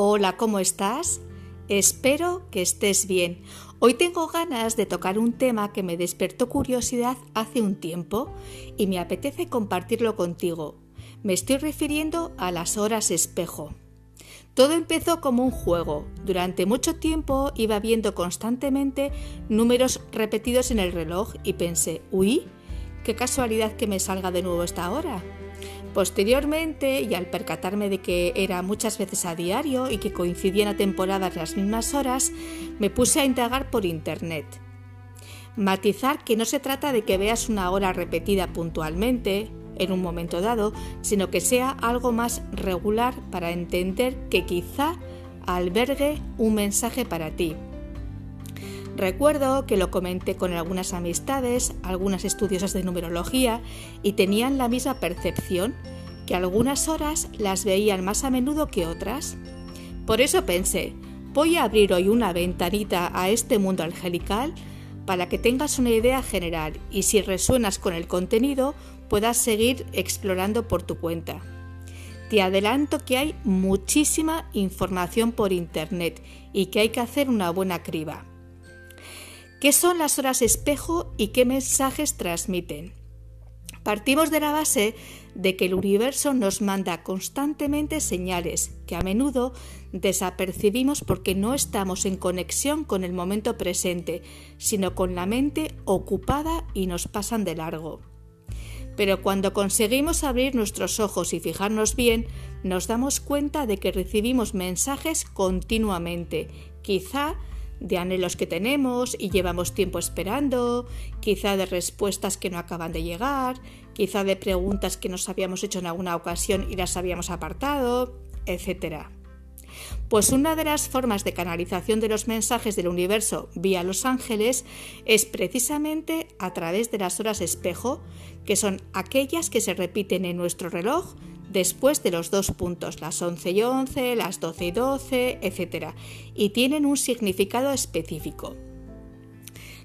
Hola, ¿cómo estás? Espero que estés bien. Hoy tengo ganas de tocar un tema que me despertó curiosidad hace un tiempo y me apetece compartirlo contigo. Me estoy refiriendo a las horas espejo. Todo empezó como un juego. Durante mucho tiempo iba viendo constantemente números repetidos en el reloj y pensé, uy, qué casualidad que me salga de nuevo esta hora. Posteriormente, y al percatarme de que era muchas veces a diario y que coincidían a temporadas las mismas horas, me puse a indagar por internet. Matizar que no se trata de que veas una hora repetida puntualmente, en un momento dado, sino que sea algo más regular para entender que quizá albergue un mensaje para ti. Recuerdo que lo comenté con algunas amistades, algunas estudiosas de numerología, y tenían la misma percepción, que algunas horas las veían más a menudo que otras. Por eso pensé, voy a abrir hoy una ventanita a este mundo angelical para que tengas una idea general y si resuenas con el contenido puedas seguir explorando por tu cuenta. Te adelanto que hay muchísima información por Internet y que hay que hacer una buena criba. ¿Qué son las horas espejo y qué mensajes transmiten? Partimos de la base de que el universo nos manda constantemente señales que a menudo desapercibimos porque no estamos en conexión con el momento presente, sino con la mente ocupada y nos pasan de largo. Pero cuando conseguimos abrir nuestros ojos y fijarnos bien, nos damos cuenta de que recibimos mensajes continuamente, quizá de anhelos que tenemos y llevamos tiempo esperando, quizá de respuestas que no acaban de llegar, quizá de preguntas que nos habíamos hecho en alguna ocasión y las habíamos apartado, etc. Pues una de las formas de canalización de los mensajes del universo vía los ángeles es precisamente a través de las horas espejo, que son aquellas que se repiten en nuestro reloj después de los dos puntos, las 11 y 11, las 12 y 12, etc. Y tienen un significado específico.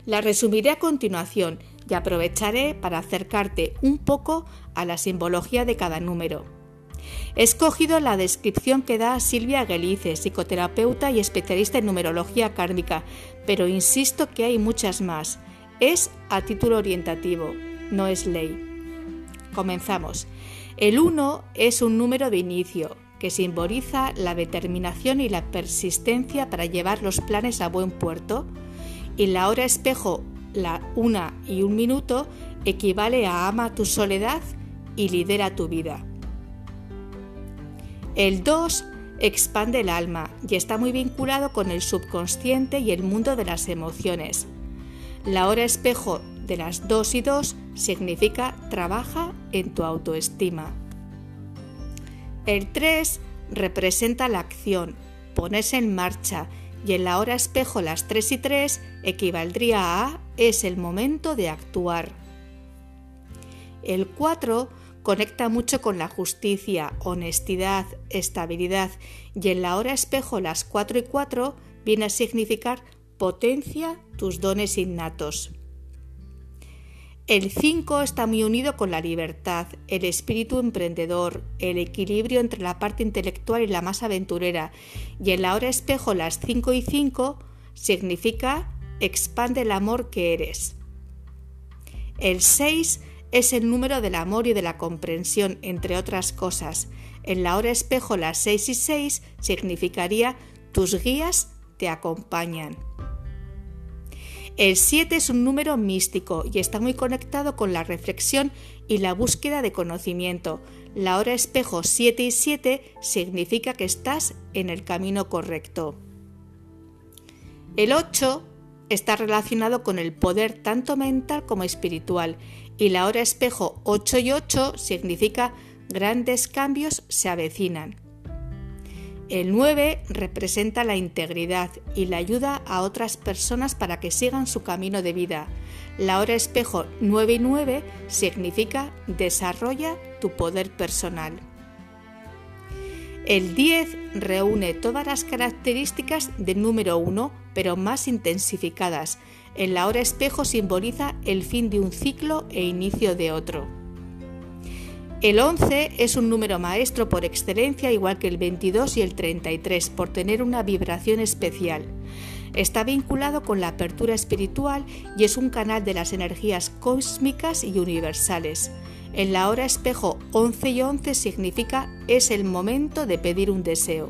La resumiré a continuación y aprovecharé para acercarte un poco a la simbología de cada número. He escogido la descripción que da Silvia Gelice, psicoterapeuta y especialista en numerología kármica, pero insisto que hay muchas más. Es a título orientativo, no es ley. Comenzamos. El 1 es un número de inicio que simboliza la determinación y la persistencia para llevar los planes a buen puerto y la hora espejo, la 1 y un minuto, equivale a ama tu soledad y lidera tu vida. El 2 expande el alma y está muy vinculado con el subconsciente y el mundo de las emociones. La hora espejo de las 2 y 2 significa trabaja en tu autoestima. El 3 representa la acción, ponerse en marcha, y en la hora espejo las 3 y 3 equivaldría a es el momento de actuar. El 4 conecta mucho con la justicia, honestidad, estabilidad, y en la hora espejo las 4 y 4 viene a significar potencia tus dones innatos. El 5 está muy unido con la libertad, el espíritu emprendedor, el equilibrio entre la parte intelectual y la más aventurera, y en la hora espejo las 5 y 5 significa expande el amor que eres. El 6 es el número del amor y de la comprensión, entre otras cosas. En la hora espejo las 6 y 6 significaría tus guías te acompañan. El 7 es un número místico y está muy conectado con la reflexión y la búsqueda de conocimiento. La hora espejo 7 y 7 significa que estás en el camino correcto. El 8 está relacionado con el poder tanto mental como espiritual y la hora espejo 8 y 8 significa grandes cambios se avecinan. El 9 representa la integridad y la ayuda a otras personas para que sigan su camino de vida. La hora espejo 9 y 9 significa desarrolla tu poder personal. El 10 reúne todas las características del número 1, pero más intensificadas. En la hora espejo simboliza el fin de un ciclo e inicio de otro. El 11 es un número maestro por excelencia, igual que el 22 y el 33, por tener una vibración especial. Está vinculado con la apertura espiritual y es un canal de las energías cósmicas y universales. En la hora espejo 11 y 11 significa es el momento de pedir un deseo.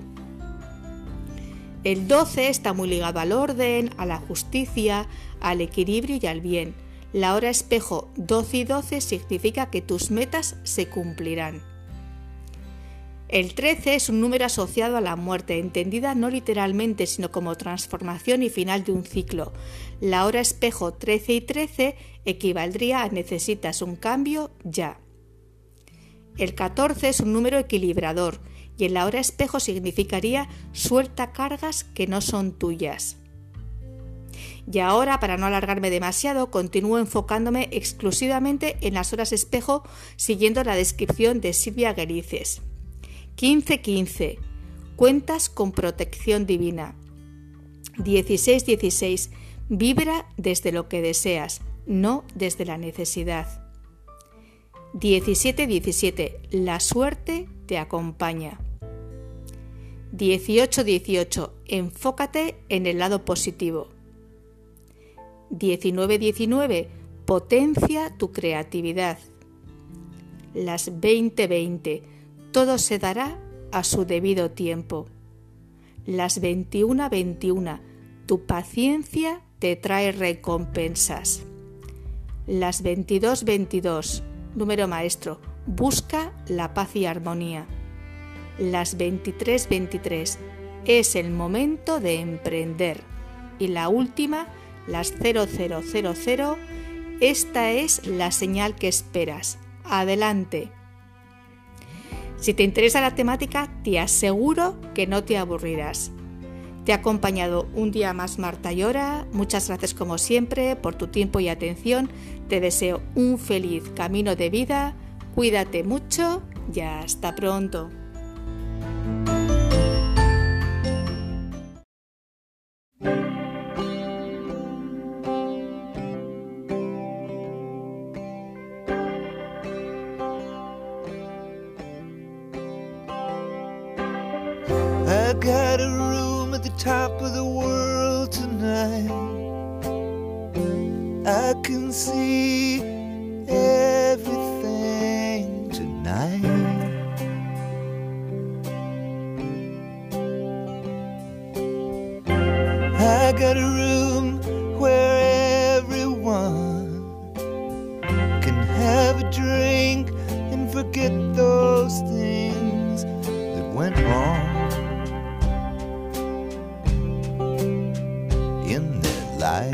El 12 está muy ligado al orden, a la justicia, al equilibrio y al bien. La hora espejo 12 y 12 significa que tus metas se cumplirán. El 13 es un número asociado a la muerte, entendida no literalmente, sino como transformación y final de un ciclo. La hora espejo 13 y 13 equivaldría a necesitas un cambio ya. El 14 es un número equilibrador y en la hora espejo significaría suelta cargas que no son tuyas. Y ahora, para no alargarme demasiado, continúo enfocándome exclusivamente en las horas espejo siguiendo la descripción de Silvia Gerices. 15.15. Cuentas con protección divina. 16.16. Vibra desde lo que deseas, no desde la necesidad. 17.17. La suerte te acompaña. 18.18. Enfócate en el lado positivo. 19.19. Potencia tu creatividad. Las 20.20 todo se dará a su debido tiempo. Las 21:21, tu paciencia te trae recompensas. Las 22:22, número maestro, busca la paz y armonía. Las 23:23, es el momento de emprender. Y la última, las 0000, esta es la señal que esperas. Adelante. Si te interesa la temática, te aseguro que no te aburrirás. Te ha acompañado un día más Marta Llora. Muchas gracias como siempre por tu tiempo y atención. Te deseo un feliz camino de vida. Cuídate mucho y hasta pronto. Got a room at the top of the world tonight. I can see everything tonight. I got a room I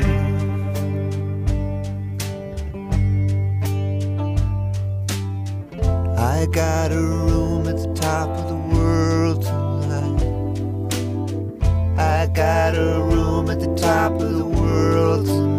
got a room at the top of the world tonight. I got a room at the top of the world tonight.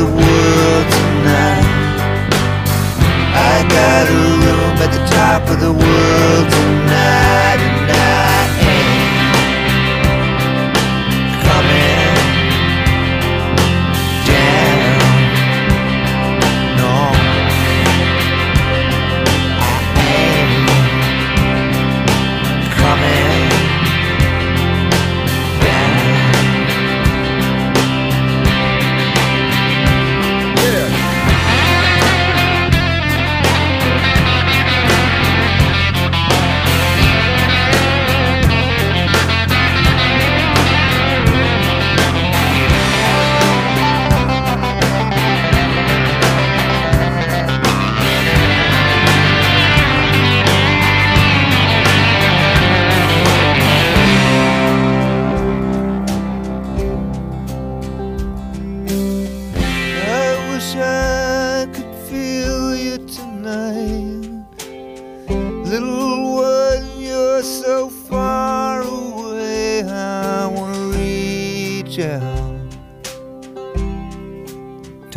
The world tonight. I got a room at the top of the world tonight,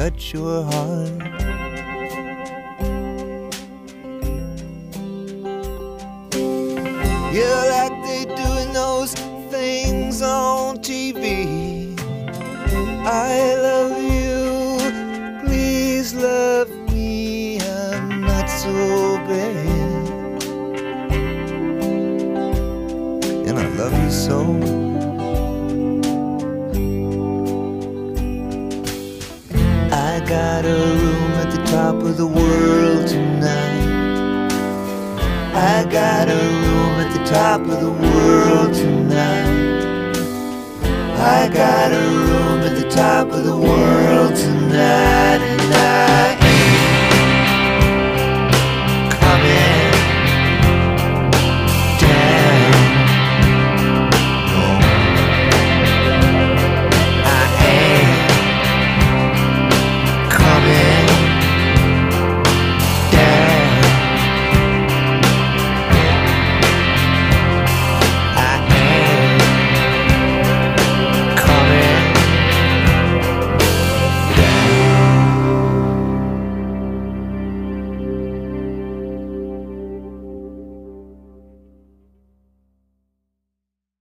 touch your heart. Yeah, like they doing those things on TV. I love you, please love me. I'm not so bad, and I love you so. Got a room at the top of the world tonight. I got a room at the top of the world tonight. I got a room at the top of the world tonight.